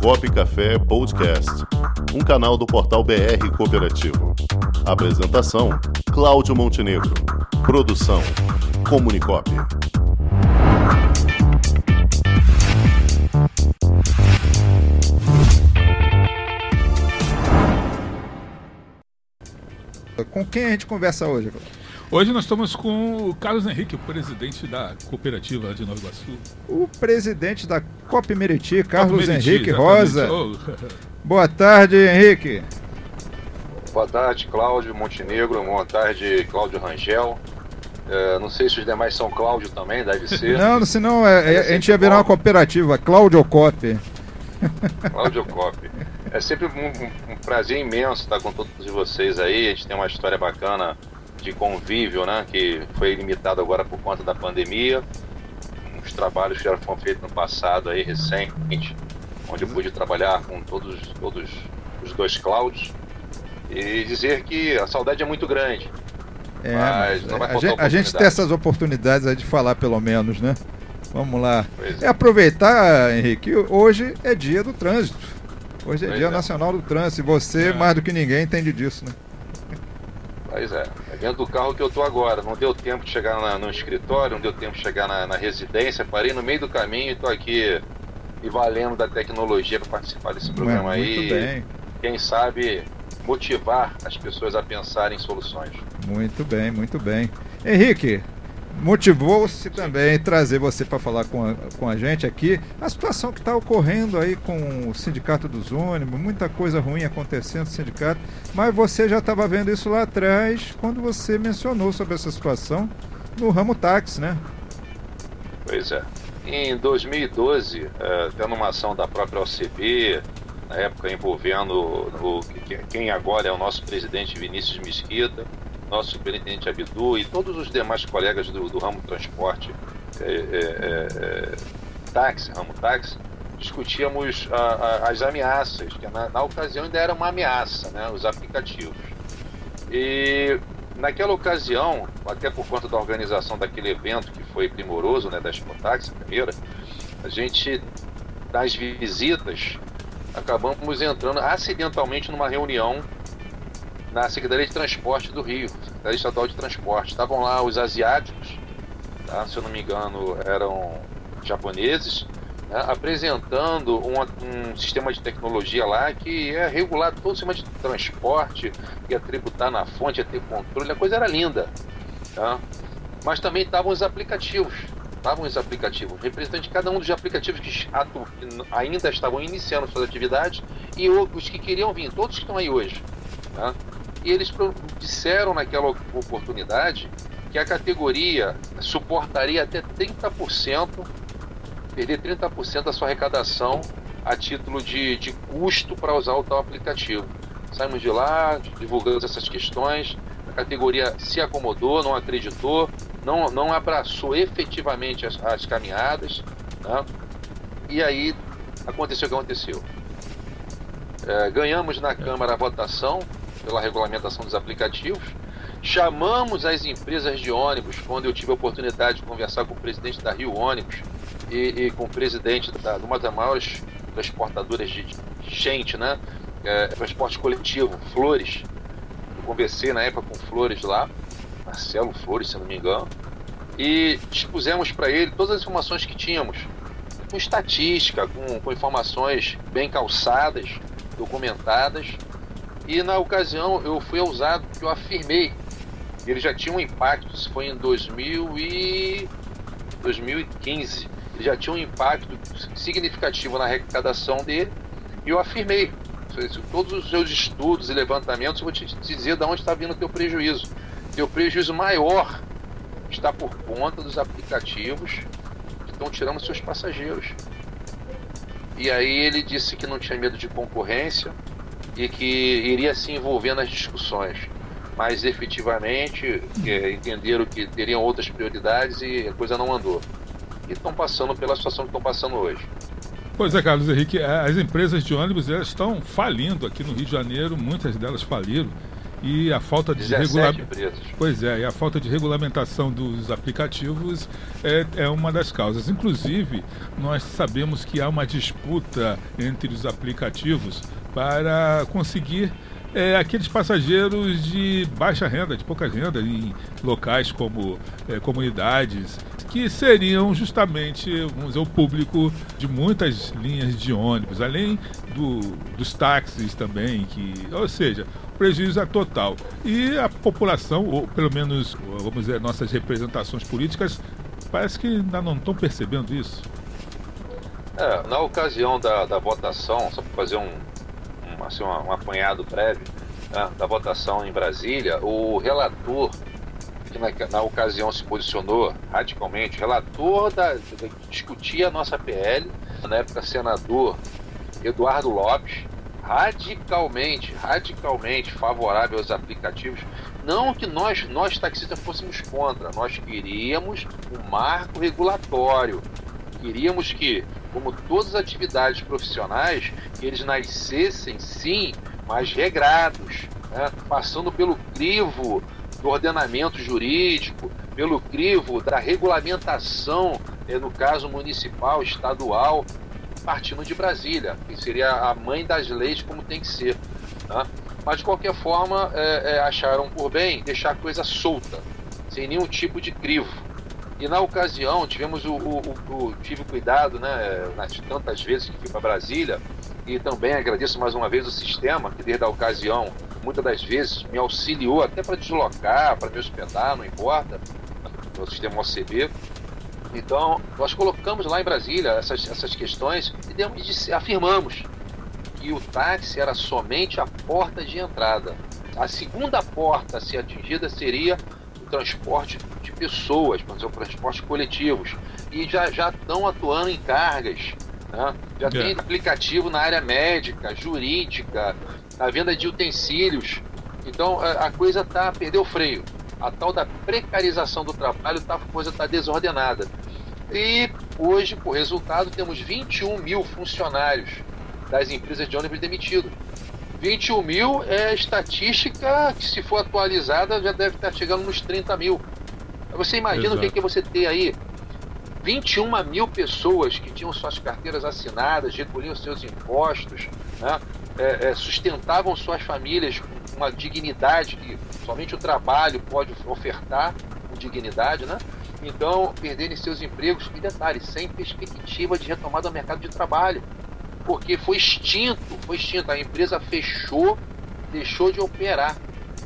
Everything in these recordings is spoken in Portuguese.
Comunicop Café Podcast, um canal do portal BR Cooperativo. Apresentação: Cláudio Montenegro. Produção: Comunicop. Com quem a gente conversa hoje? Hoje nós estamos com o Carlos Henrique, o presidente da cooperativa de Nova Iguaçu. O presidente da Cop Meriti, Carlos Meriti, Henrique exatamente. Rosa. Oh, Boa tarde, Henrique. Boa tarde, Cláudio Montenegro. Boa tarde, Cláudio Rangel. É, não sei se os demais são Cláudio também, deve ser. Não, senão é, é, a gente ia virar uma cooperativa, Cláudio Cop. Cláudio Cop. É sempre um, um- um prazer imenso estar com todos vocês aí. A gente tem uma história bacana de convívio, né? Que foi limitado agora por conta da pandemia. Uns trabalhos que já foram feitos no passado aí, recente, onde eu pude trabalhar com todos, todos os dois Cláudios. E dizer que a saudade é muito grande. É, Mas não vai a, faltar gente, a gente tem essas oportunidades aí de falar pelo menos, né? Vamos lá. É aproveitar, Henrique, hoje é dia do trânsito. Hoje é Pois dia é. nacional do trânsito. E você, É. mais do que ninguém, entende disso, né? Pois é, é dentro do carro que eu tô agora. Não deu tempo de chegar na- no escritório, não deu tempo de chegar na, na residência. Parei no meio do caminho e tô aqui me valendo da tecnologia para participar desse programa Muito aí. bem, Quem sabe motivar as pessoas a pensarem em soluções. muito bem, muito bem. Henrique, motivou-se também trazer você para falar com a, com a gente aqui a situação que está ocorrendo aí com o sindicato dos ônibus, muita coisa ruim acontecendo no sindicato, mas você já estava vendo isso lá atrás quando você mencionou sobre essa situação no ramo táxi, né? Pois é. Em 2012, eh, tendo uma ação da própria OCB, na época envolvendo o, que- quem agora é o nosso presidente Vinícius Mesquita, nosso superintendente Abdu e todos os demais colegas do, do ramo transporte, eh, eh, eh, táxi, ramo táxi, discutíamos a- a- as ameaças, que na, na ocasião ainda era uma ameaça, né, os aplicativos. E naquela ocasião, até por conta da organização daquele evento que foi primoroso, né, da Expotax, a primeira, a gente, nas visitas, acabamos entrando acidentalmente numa reunião na Secretaria de Transporte do Rio, Secretaria Estadual de Transporte. Estavam lá os asiáticos, tá? se eu não me engano, eram japoneses, né, apresentando um, um sistema de tecnologia lá que ia regular todo o sistema de transporte, ia tributar na fonte, ia ter controle, a coisa era linda. Tá? Mas também estavam os aplicativos. Estavam os aplicativos, representantes de cada um dos aplicativos que ainda estavam iniciando suas atividades e os que queriam vir, todos que estão aí hoje. tá? E eles disseram naquela oportunidade que a categoria suportaria até 30%, perder 30% da sua arrecadação a título de, de custo para usar o tal aplicativo. Saímos de lá, divulgamos essas questões, a categoria se acomodou, não acreditou, não, não abraçou efetivamente as, as caminhadas, né? e aí aconteceu o que aconteceu. É, ganhamos na Câmara a votação pela regulamentação dos aplicativos, chamamos as empresas de ônibus, quando eu tive a oportunidade de conversar com o presidente da Rio Ônibus e, e com o presidente da, de uma das maiores transportadoras de, gente, né? É, transporte coletivo, Flores. Eu conversei na época com Flores lá, Marcelo Flores, se não me engano, e expusemos para ele todas as informações que tínhamos, com estatística, com, com informações bem calçadas, documentadas. E na ocasião eu fui ousado porque eu afirmei ele já tinha um impacto, isso foi em 2000 e 2015, ele já tinha um impacto significativo na arrecadação dele e eu afirmei. Todos os seus estudos e levantamentos, eu vou te dizer de onde está vindo o teu prejuízo. Teu prejuízo maior está por conta dos aplicativos que estão tirando seus passageiros. E aí ele disse que não tinha medo de concorrência e que iria se envolver nas discussões. Mas efetivamente é, entenderam que teriam outras prioridades e a coisa não andou. E estão passando pela situação que estão passando hoje. Pois é, Carlos Henrique, a- as empresas de ônibus elas estão falindo aqui no Rio de Janeiro, muitas delas faliram. E a falta de regulamentação. Pois é, e a falta de regulamentação dos aplicativos é, é uma das causas. Inclusive, nós sabemos que há uma disputa entre os aplicativos para conseguir é, aqueles passageiros de baixa renda, de pouca renda, em locais como é, comunidades, que seriam justamente vamos dizer, o público de muitas linhas de ônibus, além do, dos táxis também, que, ou seja, prejuízo é total. E a população, ou pelo menos, vamos dizer, nossas representações políticas, parece que ainda não estão percebendo isso. É, na ocasião da, da votação, só para fazer um, assim, um, apanhado breve né, da votação em Brasília, o relator, que na, na ocasião se posicionou radicalmente, relator da, da, discutia a nossa PL, na época senador Eduardo Lopes, radicalmente, radicalmente favorável aos aplicativos. Não que nós, nós taxistas fôssemos contra, nós queríamos um marco regulatório. Queríamos que, como todas as atividades profissionais, que eles nascessem sim, mas regrados, né? passando pelo crivo do ordenamento jurídico, pelo crivo da regulamentação, eh, no caso municipal, estadual, partindo de Brasília, que seria a mãe das leis como tem que ser. Tá? Mas de qualquer forma, é, é, acharam por bem deixar a coisa solta, sem nenhum tipo de crivo. E na ocasião tivemos o, o, o, tive cuidado, né, nas tantas vezes que fui para Brasília, e também agradeço mais uma vez o sistema que desde a ocasião muitas das vezes me auxiliou até para deslocar, para me hospedar, não importa, o sistema OCB. Então, nós colocamos lá em Brasília essas, essas questões e demos, afirmamos que o táxi era somente a porta de entrada. A segunda porta a ser atingida seria transporte de pessoas, vamos dizer, o transporte coletivos. E já, já estão atuando em cargas. Né? Já é. tem aplicativo na área médica, jurídica, na venda de utensílios. Então a, a coisa tá perdeu o freio. A tal da precarização do trabalho, tá, a coisa está desordenada. E hoje, por resultado, temos 21 mil funcionários das empresas de ônibus demitidos. 21 mil é estatística que, se for atualizada, já deve estar chegando nos 30 mil. Você imagina Exato. o que, é você ter aí 21 mil pessoas que tinham suas carteiras assinadas, recolhiam seus impostos, né? é, é, sustentavam suas famílias com uma dignidade que somente o trabalho pode ofertar, com dignidade, né? Então, perderem seus empregos, e detalhe, sem perspectiva de retomada ao mercado de trabalho. Porque foi extinto, foi extinto. A empresa fechou, deixou de operar.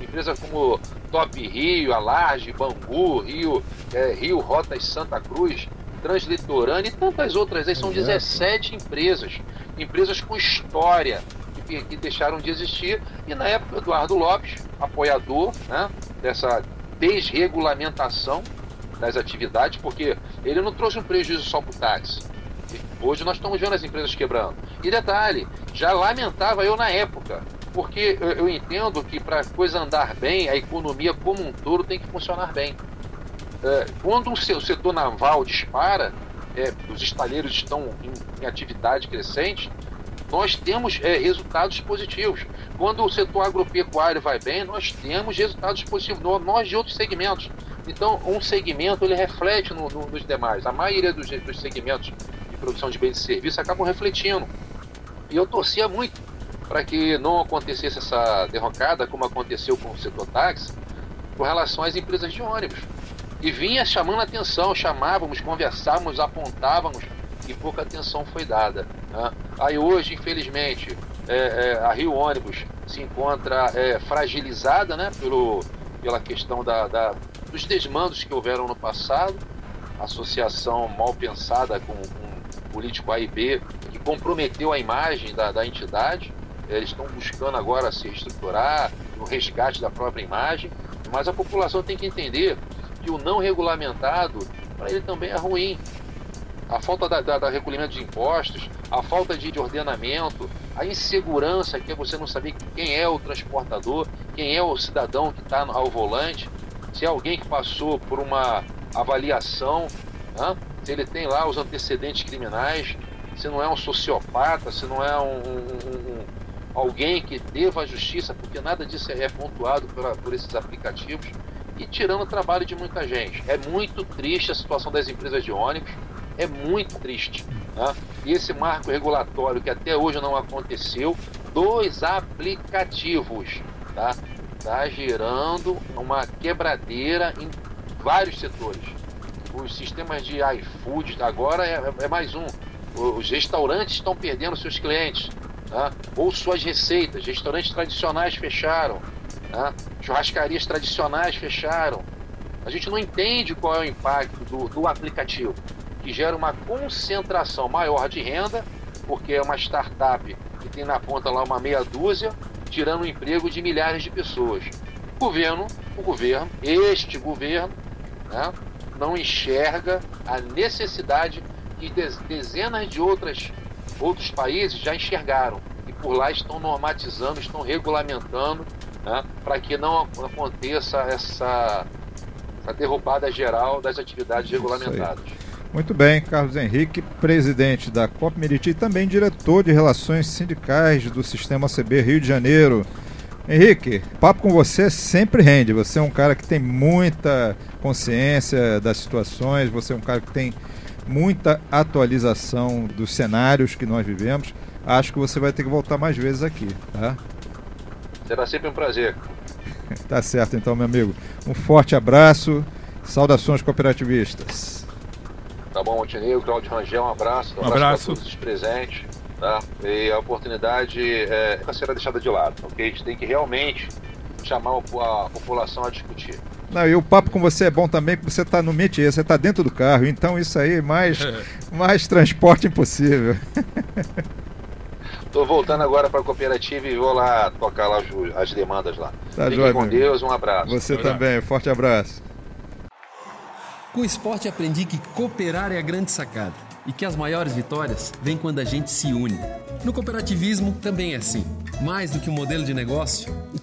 Empresa como Top Rio, Alarge, Bangu, Rio, é, Rio Rotas Santa Cruz, Translitorânea e tantas outras aí. São 17 empresas. Empresas com história, que, que deixaram de existir. E na época, Eduardo Lopes, apoiador né, dessa desregulamentação das atividades, porque ele não trouxe um prejuízo só para o táxi. Hoje nós estamos vendo as empresas quebrando. E detalhe, já lamentava eu na época, porque eu, entendo que para a coisa andar bem, a economia como um todo tem que funcionar bem. É, quando o setor naval dispara, é, os estaleiros estão em, em atividade crescente, nós temos é, resultados positivos. Quando o setor agropecuário vai bem, nós temos resultados positivos. Nós de outros segmentos. Então, um segmento ele reflete no, no, nos demais. A maioria dos, dos segmentos de produção de bens e serviços acabam refletindo. E eu torcia muito para que não acontecesse essa derrocada, como aconteceu com o setor táxi, com relação às empresas de ônibus. E vinha chamando atenção, chamávamos, conversávamos, apontávamos e pouca atenção foi dada. Né? Aí hoje, infelizmente, é, é, a Rio Ônibus se encontra é, fragilizada né, pelo, pela questão da, da, dos desmandos que houveram no passado, associação mal pensada com, com político A e B, comprometeu a imagem da, da entidade. Eles estão buscando agora se reestruturar, no resgate da própria imagem, mas a população tem que entender que o não regulamentado, para ele também é ruim a falta da, da, da, recolhimento de impostos, a falta de, de ordenamento, a insegurança que é você não saber quem é o transportador, quem é o cidadão que está ao volante, se é alguém que passou por uma avaliação, né? se ele tem lá os antecedentes criminais, se não é um sociopata, se não é um, um, alguém que deva à justiça, porque nada disso é pontuado por, por esses aplicativos e tirando o trabalho de muita gente. É muito triste a situação das empresas de ônibus, é muito triste. Né? E esse marco regulatório que até hoje não aconteceu, dos aplicativos, tá? Tá gerando uma quebradeira em vários setores. Os sistemas de iFood agora é, é mais um. Os restaurantes estão perdendo seus clientes né? ou suas receitas. Restaurantes tradicionais fecharam, né? churrascarias tradicionais fecharam. A gente não entende qual é o impacto do, do aplicativo, que gera uma concentração maior de renda, porque é uma startup que tem na ponta lá uma meia dúzia, tirando o emprego de milhares de pessoas. O governo, o governo, este governo, né, não enxerga a necessidade que dezenas de outras outros países já enxergaram e por lá estão normatizando, estão regulamentando né, para que não aconteça essa, essa, derrubada geral das atividades regulamentadas. Muito bem, Carlos Henrique, presidente da COP Meriti e também diretor de Relações Sindicais do Sistema CB Rio de Janeiro. Henrique, papo com você sempre rende. Você é um cara que tem muita consciência das situações, você é um cara que tem muita atualização dos cenários que nós vivemos. Acho que você vai ter que voltar mais vezes aqui, tá? Será sempre um prazer. tá certo então, meu amigo. Um forte abraço. Saudações cooperativistas. Tá bom, Montenegro, Claudio Rangel, um abraço. Um, um abraço, abraço. todos os presentes. Tá? E a oportunidade é, nunca será deixada de lado, ok? A gente tem que realmente chamar a população a discutir. Não, e o papo com você é bom também, porque você está no métier, você está dentro do carro, então isso aí, mais, mais transporte impossível. Tô voltando agora para a cooperativa e vou lá tocar lá as demandas lá. Tá Fiquem joia, com Deus, um abraço. Você também, forte abraço. Com o esporte aprendi que cooperar é a grande sacada e que as maiores vitórias vêm quando a gente se une. No cooperativismo também é assim. Mais do que um modelo de negócio,